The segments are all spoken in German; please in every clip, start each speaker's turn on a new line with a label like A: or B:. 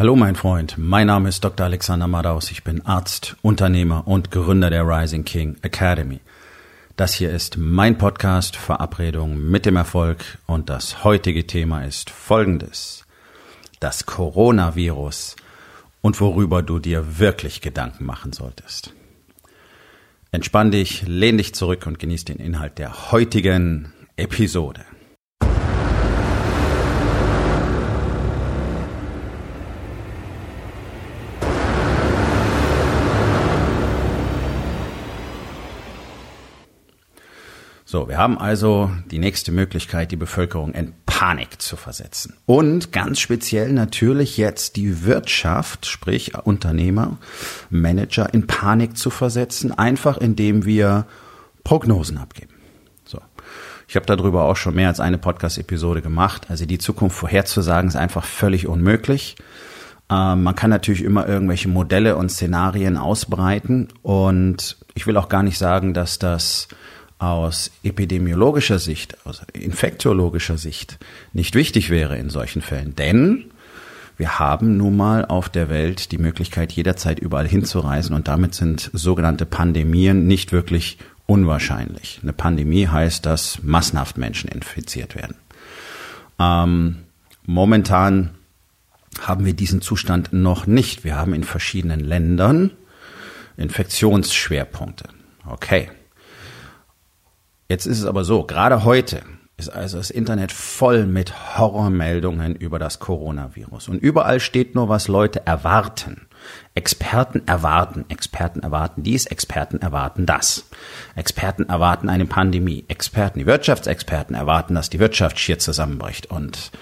A: Hallo mein Freund, mein Name ist Dr. Alexander Madaus, ich bin Arzt, Unternehmer und Gründer der Rising King Academy. Das hier ist mein Podcast Verabredung mit dem Erfolg und das heutige Thema ist folgendes. Das Coronavirus und worüber du dir wirklich Gedanken machen solltest. Entspann dich, lehn dich zurück und genieß den Inhalt der heutigen Episode. So, wir haben also die nächste Möglichkeit, die Bevölkerung in Panik zu versetzen. Und ganz speziell natürlich jetzt die Wirtschaft, sprich Unternehmer, Manager in Panik zu versetzen, einfach indem wir Prognosen abgeben. So. Ich habe darüber auch schon mehr als eine Podcast-Episode gemacht. Also die Zukunft vorherzusagen ist einfach völlig unmöglich. Ähm, man kann natürlich immer irgendwelche Modelle und Szenarien ausbreiten und ich will auch gar nicht sagen, dass das aus epidemiologischer Sicht, aus infektiologischer Sicht nicht wichtig wäre in solchen Fällen. Denn wir haben nun mal auf der Welt die Möglichkeit, jederzeit überall hinzureisen und damit sind sogenannte Pandemien nicht wirklich unwahrscheinlich. Eine Pandemie heißt, dass massenhaft Menschen infiziert werden. Ähm, momentan haben wir diesen Zustand noch nicht. Wir haben in verschiedenen Ländern Infektionsschwerpunkte. Okay. Jetzt ist es aber so, gerade heute ist also das Internet voll mit Horrormeldungen über das Coronavirus. Und überall steht nur, was Leute erwarten. Experten erwarten, Experten erwarten dies, Experten erwarten das. Experten erwarten eine Pandemie. Experten, die Wirtschaftsexperten erwarten, dass die Wirtschaft schier zusammenbricht und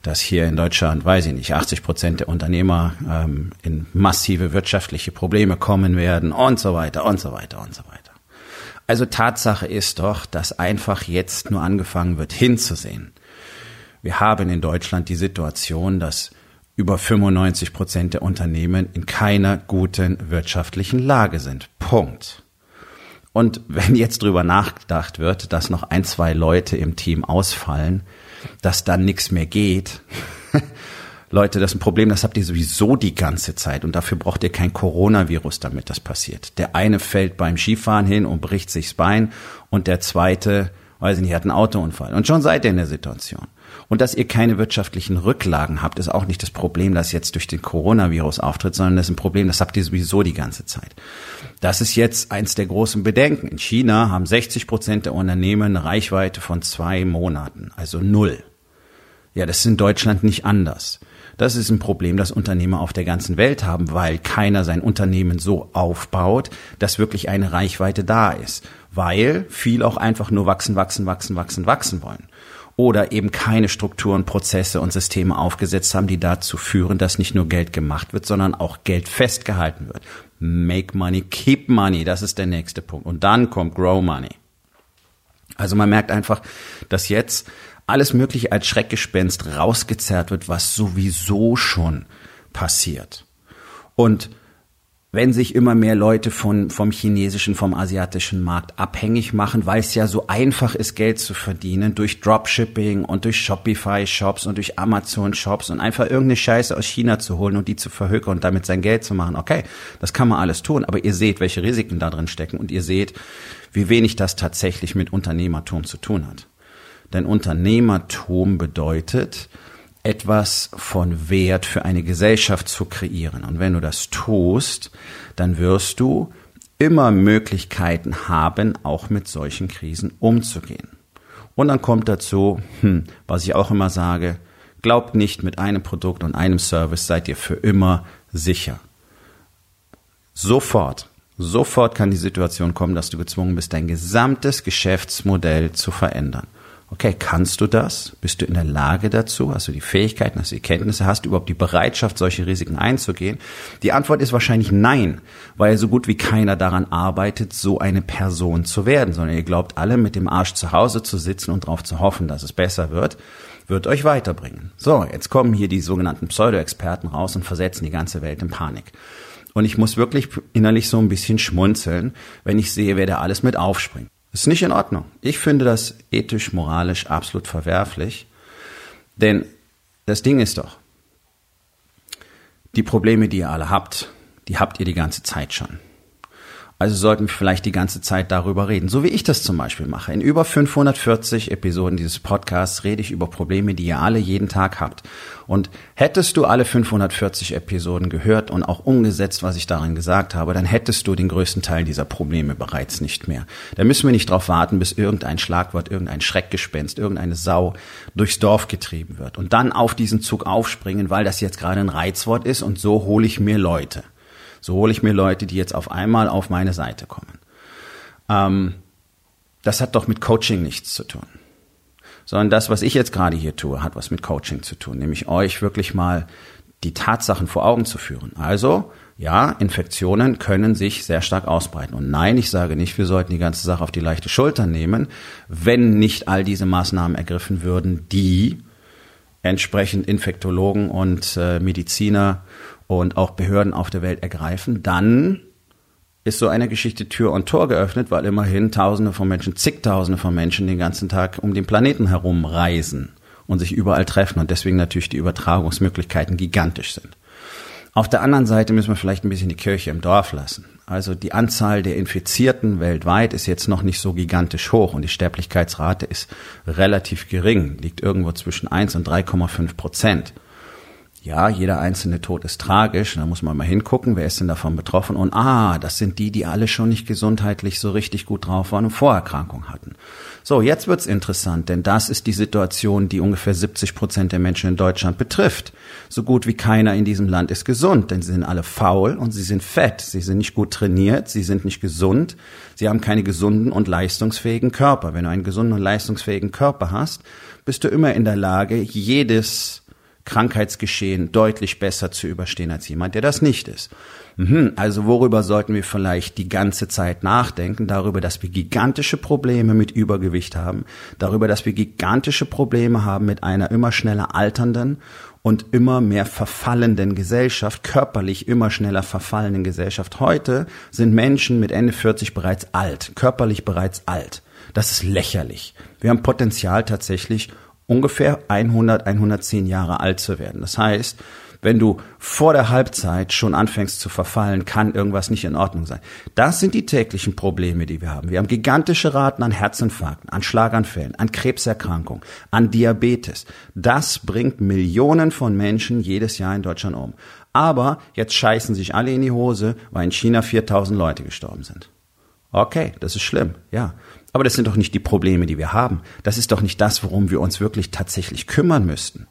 A: dass hier in Deutschland, weiß ich nicht, 80 Prozent der Unternehmer ähm, in massive wirtschaftliche Probleme kommen werden und so weiter und so weiter und so weiter. Also Tatsache ist doch, dass einfach jetzt nur angefangen wird hinzusehen. Wir haben in Deutschland die Situation, dass über 95 Prozent der Unternehmen in keiner guten wirtschaftlichen Lage sind. Punkt. Und wenn jetzt drüber nachgedacht wird, dass noch ein, zwei Leute im Team ausfallen, dass dann nichts mehr geht, Leute, das ist ein Problem, das habt ihr sowieso die ganze Zeit und dafür braucht ihr kein Coronavirus, damit das passiert. Der eine fällt beim Skifahren hin und bricht sich das Bein und der zweite, weiß ich nicht, hat einen Autounfall. Und schon seid ihr in der Situation. Und dass ihr keine wirtschaftlichen Rücklagen habt, ist auch nicht das Problem, das jetzt durch den Coronavirus auftritt, sondern das ist ein Problem, das habt ihr sowieso die ganze Zeit. Das ist jetzt eins der großen Bedenken. In China haben 60 Prozent der Unternehmen eine Reichweite von zwei Monaten, also null. Ja, das ist in Deutschland nicht anders. Das ist ein Problem, das Unternehmer auf der ganzen Welt haben, weil keiner sein Unternehmen so aufbaut, dass wirklich eine Reichweite da ist. Weil viel auch einfach nur wachsen, wachsen, wachsen, wachsen, wachsen wollen. Oder eben keine Strukturen, Prozesse und Systeme aufgesetzt haben, die dazu führen, dass nicht nur Geld gemacht wird, sondern auch Geld festgehalten wird. Make money, keep money, das ist der nächste Punkt. Und dann kommt grow money. Also man merkt einfach, dass jetzt alles Mögliche als Schreckgespenst rausgezerrt wird, was sowieso schon passiert. Und wenn sich immer mehr Leute von, vom chinesischen, vom asiatischen Markt abhängig machen, weil es ja so einfach ist, Geld zu verdienen durch Dropshipping und durch Shopify-Shops und durch Amazon-Shops und einfach irgendeine Scheiße aus China zu holen und die zu verhökern und damit sein Geld zu machen. Okay, das kann man alles tun, aber ihr seht, welche Risiken da drin stecken und ihr seht, wie wenig das tatsächlich mit Unternehmertum zu tun hat. Denn Unternehmertum bedeutet, etwas von Wert für eine Gesellschaft zu kreieren. Und wenn du das tust, dann wirst du immer Möglichkeiten haben, auch mit solchen Krisen umzugehen. Und dann kommt dazu, hm, was ich auch immer sage, glaubt nicht, mit einem Produkt und einem Service seid ihr für immer sicher. Sofort, sofort kann die Situation kommen, dass du gezwungen bist, dein gesamtes Geschäftsmodell zu verändern. Okay, kannst du das? Bist du in der Lage dazu? Hast du die Fähigkeiten, hast du die Kenntnisse, hast du überhaupt die Bereitschaft, solche Risiken einzugehen? Die Antwort ist wahrscheinlich nein, weil so gut wie keiner daran arbeitet, so eine Person zu werden, sondern ihr glaubt alle mit dem Arsch zu Hause zu sitzen und darauf zu hoffen, dass es besser wird, wird euch weiterbringen. So, jetzt kommen hier die sogenannten Pseudo-Experten raus und versetzen die ganze Welt in Panik. Und ich muss wirklich innerlich so ein bisschen schmunzeln, wenn ich sehe, wer da alles mit aufspringt. Ist nicht in Ordnung. Ich finde das ethisch, moralisch absolut verwerflich. Denn das Ding ist doch, Die Probleme, die ihr alle habt, die habt ihr die ganze Zeit schon. Also sollten wir vielleicht die ganze Zeit darüber reden, so wie ich das zum Beispiel mache. In über 540 Episoden dieses Podcasts rede ich über Probleme, die ihr alle jeden Tag habt. Und hättest du alle 540 Episoden gehört und auch umgesetzt, was ich darin gesagt habe, dann hättest du den größten Teil dieser Probleme bereits nicht mehr. Da müssen wir nicht darauf warten, bis irgendein Schlagwort, irgendein Schreckgespenst, irgendeine Sau durchs Dorf getrieben wird und dann auf diesen Zug aufspringen, weil das jetzt gerade ein Reizwort ist und so hole ich mir Leute. So hole ich mir Leute, die jetzt auf einmal auf meine Seite kommen. Ähm, das hat doch mit Coaching nichts zu tun. Sondern das, was ich jetzt gerade hier tue, hat was mit Coaching zu tun, nämlich euch wirklich mal die Tatsachen vor Augen zu führen. Also, ja, Infektionen können sich sehr stark ausbreiten. Und nein, ich sage nicht, wir sollten die ganze Sache auf die leichte Schulter nehmen, wenn nicht all diese Maßnahmen ergriffen würden, die entsprechend Infektologen und äh, Mediziner und auch Behörden auf der Welt ergreifen, dann ist so eine Geschichte Tür und Tor geöffnet, weil immerhin Tausende von Menschen, zigtausende von Menschen den ganzen Tag um den Planeten herum reisen und sich überall treffen und deswegen natürlich die Übertragungsmöglichkeiten gigantisch sind. Auf der anderen Seite müssen wir vielleicht ein bisschen die Kirche im Dorf lassen. Also die Anzahl der Infizierten weltweit ist jetzt noch nicht so gigantisch hoch und die Sterblichkeitsrate ist relativ gering, liegt irgendwo zwischen 1 und 3,5 Prozent ja, jeder einzelne Tod ist tragisch, da muss man mal hingucken, wer ist denn davon betroffen und ah, das sind die, die alle schon nicht gesundheitlich so richtig gut drauf waren und Vorerkrankungen hatten. So, jetzt wird's interessant, denn das ist die Situation, die ungefähr 70 Prozent der Menschen in Deutschland betrifft. So gut wie keiner in diesem Land ist gesund, denn sie sind alle faul und sie sind fett, sie sind nicht gut trainiert, sie sind nicht gesund, sie haben keine gesunden und leistungsfähigen Körper. Wenn du einen gesunden und leistungsfähigen Körper hast, bist du immer in der Lage, jedes Krankheitsgeschehen deutlich besser zu überstehen als jemand, der das nicht ist. Mhm, also worüber sollten wir vielleicht die ganze Zeit nachdenken? Darüber, dass wir gigantische Probleme mit Übergewicht haben, darüber, dass wir gigantische Probleme haben mit einer immer schneller alternden und immer mehr verfallenden Gesellschaft, körperlich immer schneller verfallenden Gesellschaft. Heute sind Menschen mit Ende 40 bereits alt, körperlich bereits alt. Das ist lächerlich. Wir haben Potenzial tatsächlich, ungefähr 100, 110 Jahre alt zu werden. Das heißt, wenn du vor der Halbzeit schon anfängst zu verfallen, kann irgendwas nicht in Ordnung sein. Das sind die täglichen Probleme, die wir haben. Wir haben gigantische Raten an Herzinfarkten, an Schlaganfällen, an Krebserkrankungen, an Diabetes. Das bringt Millionen von Menschen jedes Jahr in Deutschland um. Aber jetzt scheißen sich alle in die Hose, weil in China 4000 Leute gestorben sind. Okay, das ist schlimm, ja. Aber das sind doch nicht die Probleme, die wir haben. Das ist doch nicht das, worum wir uns wirklich tatsächlich kümmern müssten.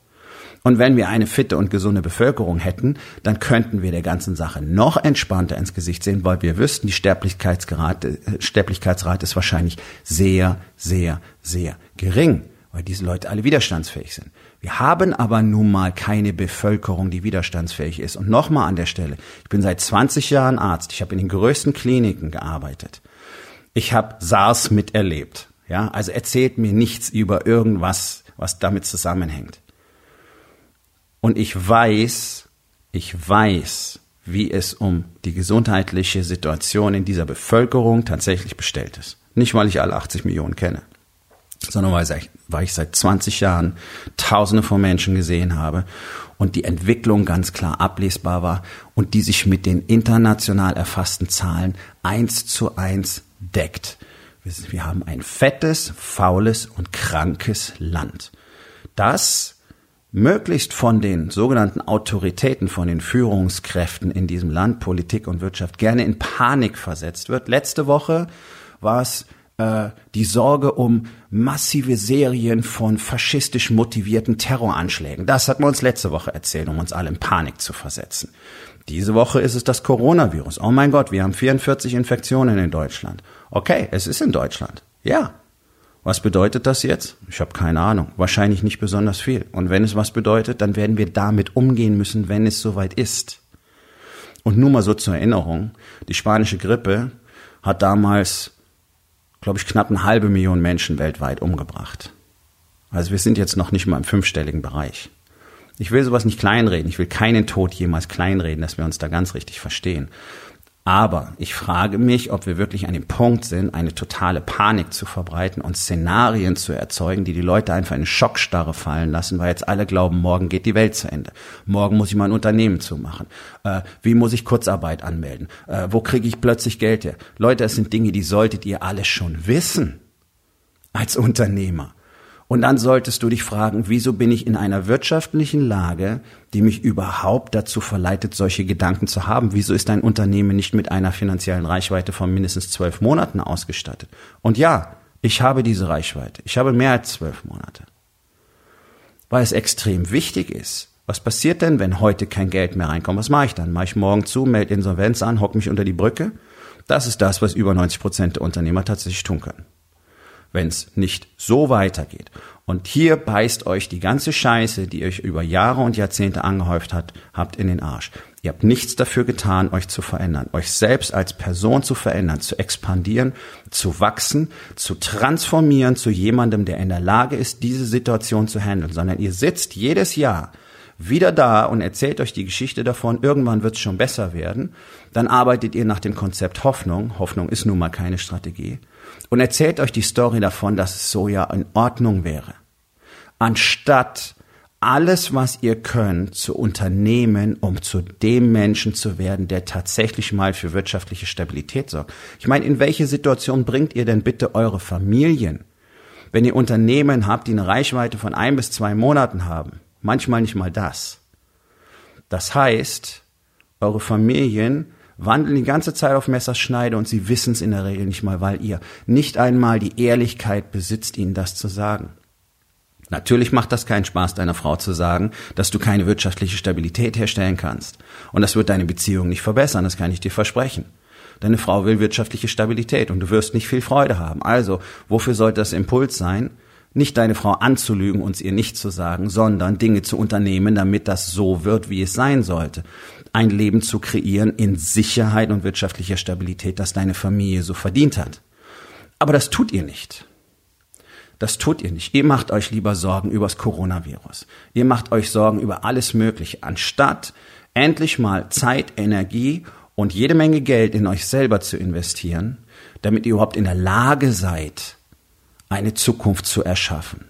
A: Und wenn wir eine fitte und gesunde Bevölkerung hätten, dann könnten wir der ganzen Sache noch entspannter ins Gesicht sehen, weil wir wüssten, die Sterblichkeitsrate, äh, Sterblichkeitsrate ist wahrscheinlich sehr, sehr, sehr gering, weil diese Leute alle widerstandsfähig sind. Wir haben aber nun mal keine Bevölkerung, die widerstandsfähig ist. Und nochmal an der Stelle, ich bin seit 20 Jahren Arzt, ich habe in den größten Kliniken gearbeitet ich habe SARS miterlebt. Ja, also erzählt mir nichts über irgendwas, was damit zusammenhängt. Und ich weiß, ich weiß, wie es um die gesundheitliche Situation in dieser Bevölkerung tatsächlich bestellt ist. Nicht, weil ich alle 80 Millionen kenne, sondern weil ich, seit 20 Jahren Tausende von Menschen gesehen habe und die Entwicklung ganz klar ablesbar war und die sich mit den international erfassten Zahlen eins zu eins deckt. Wir haben ein fettes, faules und krankes Land, das möglichst von den sogenannten Autoritäten, von den Führungskräften in diesem Land, Politik und Wirtschaft, gerne in Panik versetzt wird. Letzte Woche war es äh, die Sorge um massive Serien von faschistisch motivierten Terroranschlägen. Das hat man uns letzte Woche erzählt, um uns alle in Panik zu versetzen. Diese Woche ist es das Coronavirus. Oh mein Gott, wir haben 44 Infektionen in Deutschland. Okay, es ist in Deutschland. Ja. Was bedeutet das jetzt? Ich habe keine Ahnung. Wahrscheinlich nicht besonders viel. Und wenn es was bedeutet, dann werden wir damit umgehen müssen, wenn es soweit ist. Und nur mal so zur Erinnerung, die spanische Grippe hat damals, glaube ich, knapp eine halbe Million Menschen weltweit umgebracht. Also wir sind jetzt noch nicht mal im fünfstelligen Bereich. Ich will sowas nicht kleinreden. Ich will keinen Tod jemals kleinreden, dass wir uns da ganz richtig verstehen. Aber ich frage mich, ob wir wirklich an dem Punkt sind, eine totale Panik zu verbreiten und Szenarien zu erzeugen, die die Leute einfach in Schockstarre fallen lassen, weil jetzt alle glauben, morgen geht die Welt zu Ende. Morgen muss ich mein Unternehmen zumachen. Äh, wie muss ich Kurzarbeit anmelden? Äh, wo kriege ich plötzlich Geld her? Leute, es sind Dinge, die solltet ihr alle schon wissen als Unternehmer. Und dann solltest du dich fragen, wieso bin ich in einer wirtschaftlichen Lage, die mich überhaupt dazu verleitet, solche Gedanken zu haben? Wieso ist dein Unternehmen nicht mit einer finanziellen Reichweite von mindestens zwölf Monaten ausgestattet? Und ja, ich habe diese Reichweite. Ich habe mehr als zwölf Monate. Weil es extrem wichtig ist. Was passiert denn, wenn heute kein Geld mehr reinkommt? Was mache ich dann? Mache ich morgen zu, melde Insolvenz an, hock mich unter die Brücke? Das ist das, was über 90 Prozent der Unternehmer tatsächlich tun können wenn es nicht so weitergeht. Und hier beißt euch die ganze Scheiße, die euch über Jahre und Jahrzehnte angehäuft hat, habt in den Arsch. Ihr habt nichts dafür getan, euch zu verändern, euch selbst als Person zu verändern, zu expandieren, zu wachsen, zu transformieren zu jemandem, der in der Lage ist, diese Situation zu handeln, sondern ihr sitzt jedes Jahr wieder da und erzählt euch die Geschichte davon, irgendwann wird es schon besser werden, dann arbeitet ihr nach dem Konzept Hoffnung, Hoffnung ist nun mal keine Strategie, und erzählt euch die Story davon, dass es so ja in Ordnung wäre. Anstatt alles, was ihr könnt, zu unternehmen, um zu dem Menschen zu werden, der tatsächlich mal für wirtschaftliche Stabilität sorgt. Ich meine, in welche Situation bringt ihr denn bitte eure Familien, wenn ihr Unternehmen habt, die eine Reichweite von ein bis zwei Monaten haben? Manchmal nicht mal das. Das heißt, eure Familien wandeln die ganze Zeit auf Messerschneide und sie wissen es in der Regel nicht mal, weil ihr nicht einmal die Ehrlichkeit besitzt, ihnen das zu sagen. Natürlich macht das keinen Spaß, deiner Frau zu sagen, dass du keine wirtschaftliche Stabilität herstellen kannst. Und das wird deine Beziehung nicht verbessern, das kann ich dir versprechen. Deine Frau will wirtschaftliche Stabilität und du wirst nicht viel Freude haben. Also, wofür sollte das Impuls sein? Nicht deine Frau anzulügen und ihr nicht zu sagen, sondern Dinge zu unternehmen, damit das so wird, wie es sein sollte ein Leben zu kreieren in Sicherheit und wirtschaftlicher Stabilität, das deine Familie so verdient hat. Aber das tut ihr nicht. Das tut ihr nicht. Ihr macht euch lieber Sorgen übers Coronavirus. Ihr macht euch Sorgen über alles Mögliche, anstatt endlich mal Zeit, Energie und jede Menge Geld in euch selber zu investieren, damit ihr überhaupt in der Lage seid, eine Zukunft zu erschaffen.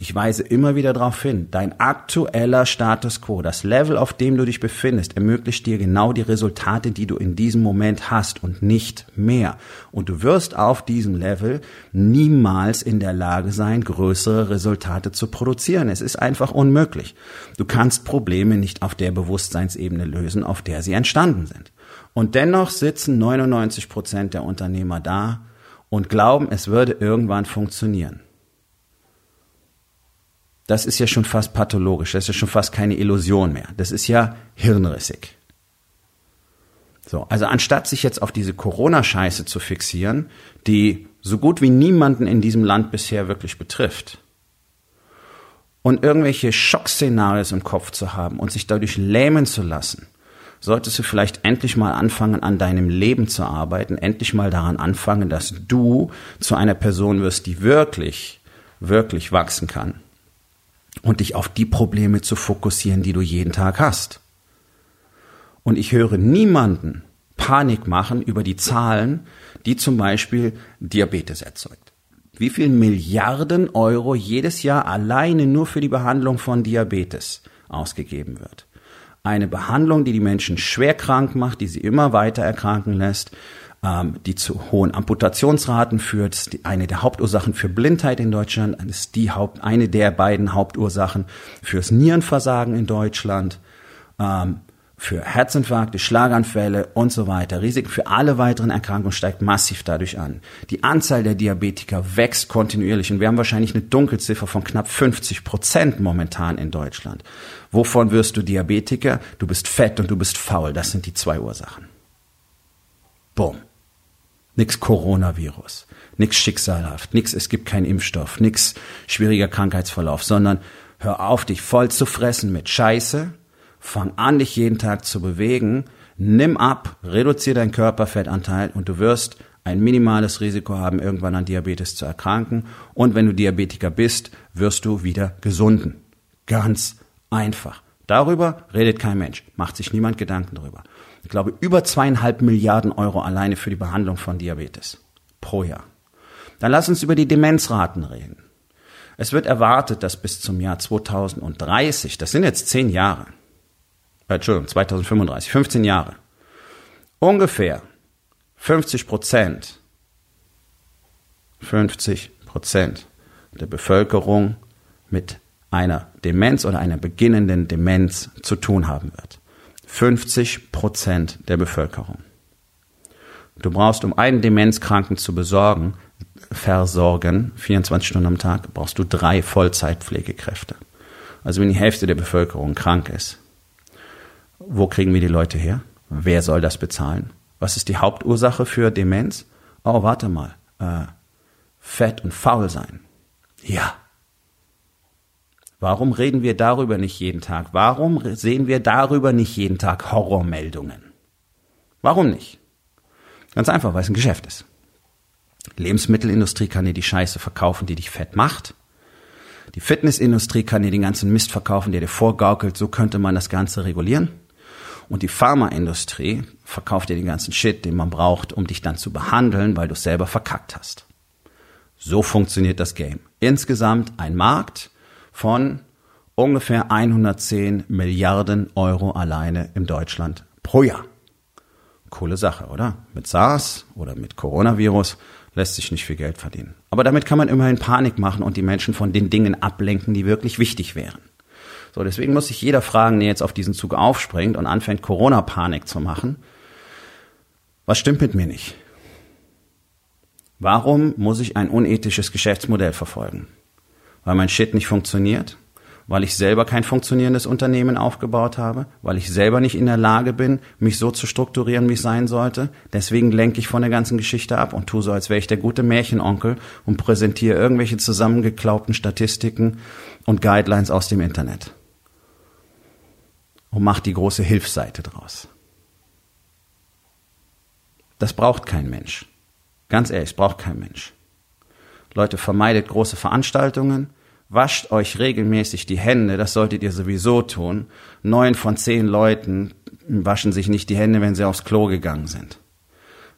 A: Ich weise immer wieder darauf hin, dein aktueller Status quo, das Level, auf dem du dich befindest, ermöglicht dir genau die Resultate, die du in diesem Moment hast und nicht mehr. Und du wirst auf diesem Level niemals in der Lage sein, größere Resultate zu produzieren. Es ist einfach unmöglich. Du kannst Probleme nicht auf der Bewusstseinsebene lösen, auf der sie entstanden sind. Und dennoch sitzen 99 Prozent der Unternehmer da und glauben, es würde irgendwann funktionieren. Das ist ja schon fast pathologisch, das ist ja schon fast keine Illusion mehr. Das ist ja hirnrissig. So, also anstatt sich jetzt auf diese Corona-Scheiße zu fixieren, die so gut wie niemanden in diesem Land bisher wirklich betrifft, und irgendwelche Schockszenarios im Kopf zu haben und sich dadurch lähmen zu lassen, solltest du vielleicht endlich mal anfangen, an deinem Leben zu arbeiten, endlich mal daran anfangen, dass du zu einer Person wirst, die wirklich, wirklich wachsen kann und dich auf die Probleme zu fokussieren, die du jeden Tag hast. Und ich höre niemanden Panik machen über die Zahlen, die zum Beispiel Diabetes erzeugt. Wie viel Milliarden Euro jedes Jahr alleine nur für die Behandlung von Diabetes ausgegeben wird. Eine Behandlung, die die Menschen schwer krank macht, die sie immer weiter erkranken lässt, ähm, die zu hohen Amputationsraten führt. Eine der Hauptursachen für Blindheit in Deutschland. Ist die Haupt, eine der beiden Hauptursachen fürs Nierenversagen in Deutschland. Ähm, für Herzinfarkte, Schlaganfälle und so weiter. Risiken für alle weiteren Erkrankungen steigt massiv dadurch an. Die Anzahl der Diabetiker wächst kontinuierlich und wir haben wahrscheinlich eine Dunkelziffer von knapp 50 Prozent momentan in Deutschland. Wovon wirst du Diabetiker? Du bist fett und du bist faul. Das sind die zwei Ursachen. Boom. Nix Coronavirus, nix schicksalhaft, nix es gibt keinen Impfstoff, nix schwieriger Krankheitsverlauf, sondern hör auf, dich voll zu fressen mit Scheiße, fang an, dich jeden Tag zu bewegen, nimm ab, reduziere deinen Körperfettanteil und du wirst ein minimales Risiko haben, irgendwann an Diabetes zu erkranken. Und wenn du Diabetiker bist, wirst du wieder gesunden. Ganz einfach. Darüber redet kein Mensch, macht sich niemand Gedanken darüber. Ich glaube, über zweieinhalb Milliarden Euro alleine für die Behandlung von Diabetes pro Jahr. Dann lass uns über die Demenzraten reden. Es wird erwartet, dass bis zum Jahr 2030, das sind jetzt zehn Jahre, äh, Entschuldigung, 2035, 15 Jahre, ungefähr 50 Prozent, 50 Prozent der Bevölkerung mit einer Demenz oder einer beginnenden Demenz zu tun haben wird. 50 Prozent der Bevölkerung. Du brauchst, um einen Demenzkranken zu besorgen, versorgen, 24 Stunden am Tag, brauchst du drei Vollzeitpflegekräfte. Also wenn die Hälfte der Bevölkerung krank ist, wo kriegen wir die Leute her? Wer soll das bezahlen? Was ist die Hauptursache für Demenz? Oh, warte mal. Äh, fett und faul sein. Ja. Warum reden wir darüber nicht jeden Tag? Warum sehen wir darüber nicht jeden Tag Horrormeldungen? Warum nicht? Ganz einfach, weil es ein Geschäft ist. Lebensmittelindustrie kann dir die Scheiße verkaufen, die dich fett macht. Die Fitnessindustrie kann dir den ganzen Mist verkaufen, der dir vorgaukelt, so könnte man das Ganze regulieren. Und die Pharmaindustrie verkauft dir den ganzen Shit, den man braucht, um dich dann zu behandeln, weil du es selber verkackt hast. So funktioniert das Game. Insgesamt ein Markt von ungefähr 110 Milliarden Euro alleine in Deutschland pro Jahr. Coole Sache, oder? Mit SARS oder mit Coronavirus lässt sich nicht viel Geld verdienen. Aber damit kann man immerhin Panik machen und die Menschen von den Dingen ablenken, die wirklich wichtig wären. So, deswegen muss sich jeder fragen, der jetzt auf diesen Zug aufspringt und anfängt, Corona-Panik zu machen. Was stimmt mit mir nicht? Warum muss ich ein unethisches Geschäftsmodell verfolgen? Weil mein Shit nicht funktioniert? Weil ich selber kein funktionierendes Unternehmen aufgebaut habe? Weil ich selber nicht in der Lage bin, mich so zu strukturieren, wie ich sein sollte? Deswegen lenke ich von der ganzen Geschichte ab und tue so, als wäre ich der gute Märchenonkel und präsentiere irgendwelche zusammengeklaubten Statistiken und Guidelines aus dem Internet. Und mache die große Hilfsseite draus. Das braucht kein Mensch. Ganz ehrlich, braucht kein Mensch. Leute, vermeidet große Veranstaltungen, wascht euch regelmäßig die Hände, das solltet ihr sowieso tun. Neun von zehn Leuten waschen sich nicht die Hände, wenn sie aufs Klo gegangen sind.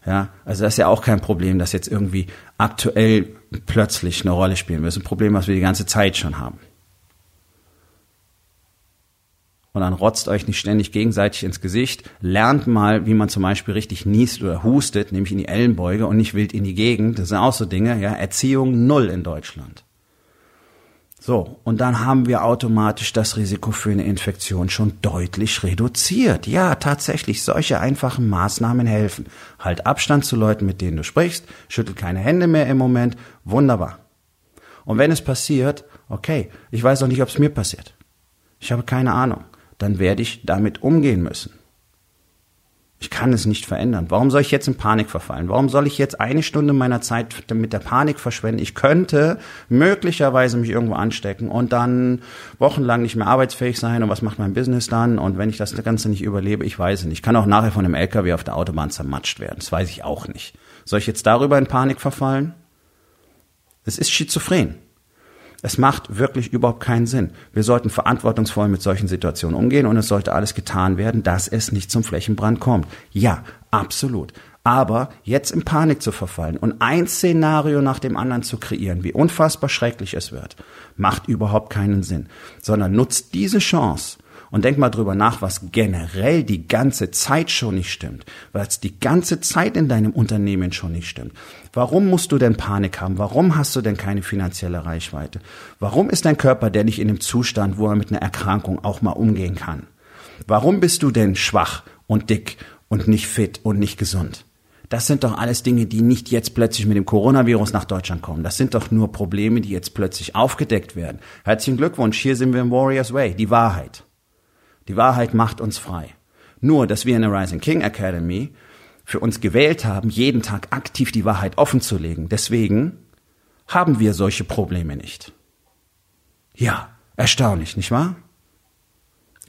A: Ja, also das ist ja auch kein Problem, das jetzt irgendwie aktuell plötzlich eine Rolle spielen wird. Das ist ein Problem, was wir die ganze Zeit schon haben und dann rotzt euch nicht ständig gegenseitig ins Gesicht. Lernt mal, wie man zum Beispiel richtig niest oder hustet, nämlich in die Ellenbeuge und nicht wild in die Gegend. Das sind auch so Dinge, ja. Erziehung null in Deutschland. So, und dann haben wir automatisch das Risiko für eine Infektion schon deutlich reduziert. Ja, tatsächlich, solche einfachen Maßnahmen helfen. Halt Abstand zu Leuten, mit denen du sprichst, schüttel keine Hände mehr im Moment, wunderbar. Und wenn es passiert, okay, ich weiß auch nicht, ob es mir passiert. Ich habe keine Ahnung dann werde ich damit umgehen müssen. Ich kann es nicht verändern. Warum soll ich jetzt in Panik verfallen? Warum soll ich jetzt eine Stunde meiner Zeit mit der Panik verschwenden? Ich könnte möglicherweise mich irgendwo anstecken und dann wochenlang nicht mehr arbeitsfähig sein. Und was macht mein Business dann? Und wenn ich das Ganze nicht überlebe, ich weiß es nicht. Ich kann auch nachher von einem LKW auf der Autobahn zermatscht werden. Das weiß ich auch nicht. Soll ich jetzt darüber in Panik verfallen? Es ist schizophren. Es macht wirklich überhaupt keinen Sinn. Wir sollten verantwortungsvoll mit solchen Situationen umgehen und es sollte alles getan werden, dass es nicht zum Flächenbrand kommt. Ja, absolut. Aber jetzt in Panik zu verfallen und ein Szenario nach dem anderen zu kreieren, wie unfassbar schrecklich es wird, macht überhaupt keinen Sinn, sondern nutzt diese Chance und denk mal drüber nach, was generell die ganze Zeit schon nicht stimmt, was die ganze Zeit in deinem Unternehmen schon nicht stimmt. Warum musst du denn Panik haben? Warum hast du denn keine finanzielle Reichweite? Warum ist dein Körper denn nicht in dem Zustand, wo er mit einer Erkrankung auch mal umgehen kann? Warum bist du denn schwach und dick und nicht fit und nicht gesund? Das sind doch alles Dinge, die nicht jetzt plötzlich mit dem Coronavirus nach Deutschland kommen. Das sind doch nur Probleme, die jetzt plötzlich aufgedeckt werden. Herzlichen Glückwunsch, hier sind wir im Warriors Way, die Wahrheit. Die Wahrheit macht uns frei. Nur, dass wir in der Rising King Academy für uns gewählt haben, jeden Tag aktiv die Wahrheit offenzulegen. Deswegen haben wir solche Probleme nicht. Ja, erstaunlich, nicht wahr?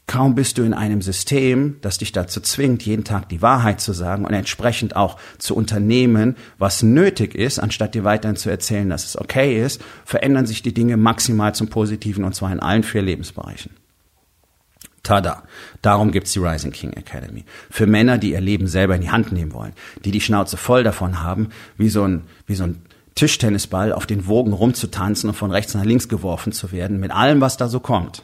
A: Kaum bist du in einem System, das dich dazu zwingt, jeden Tag die Wahrheit zu sagen und entsprechend auch zu unternehmen, was nötig ist, anstatt dir weiterhin zu erzählen, dass es okay ist, verändern sich die Dinge maximal zum Positiven und zwar in allen vier Lebensbereichen. Tada. Darum gibt's die Rising King Academy. Für Männer, die ihr Leben selber in die Hand nehmen wollen, die die Schnauze voll davon haben, wie so ein, wie so ein Tischtennisball auf den Wogen rumzutanzen und von rechts nach links geworfen zu werden, mit allem, was da so kommt.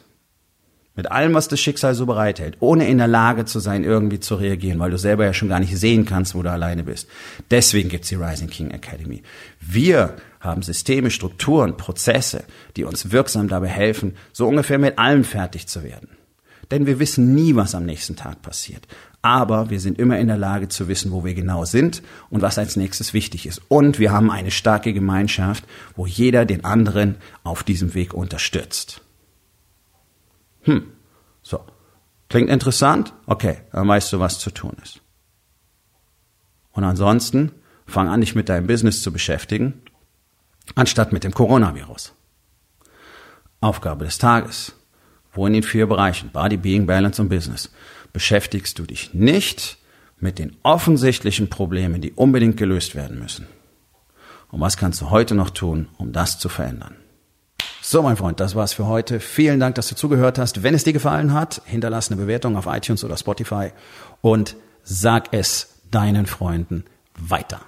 A: Mit allem, was das Schicksal so bereithält, ohne in der Lage zu sein, irgendwie zu reagieren, weil du selber ja schon gar nicht sehen kannst, wo du alleine bist. Deswegen gibt's die Rising King Academy. Wir haben Systeme, Strukturen, Prozesse, die uns wirksam dabei helfen, so ungefähr mit allem fertig zu werden. Denn wir wissen nie, was am nächsten Tag passiert. Aber wir sind immer in der Lage zu wissen, wo wir genau sind und was als nächstes wichtig ist. Und wir haben eine starke Gemeinschaft, wo jeder den anderen auf diesem Weg unterstützt. Hm, so. Klingt interessant? Okay, dann weißt du, was zu tun ist. Und ansonsten fang an, dich mit deinem Business zu beschäftigen, anstatt mit dem Coronavirus. Aufgabe des Tages. Wo in den vier Bereichen Body, Being, Balance und Business beschäftigst du dich nicht mit den offensichtlichen Problemen, die unbedingt gelöst werden müssen? Und was kannst du heute noch tun, um das zu verändern? So, mein Freund, das war's für heute. Vielen Dank, dass du zugehört hast. Wenn es dir gefallen hat, hinterlass eine Bewertung auf iTunes oder Spotify und sag es deinen Freunden weiter.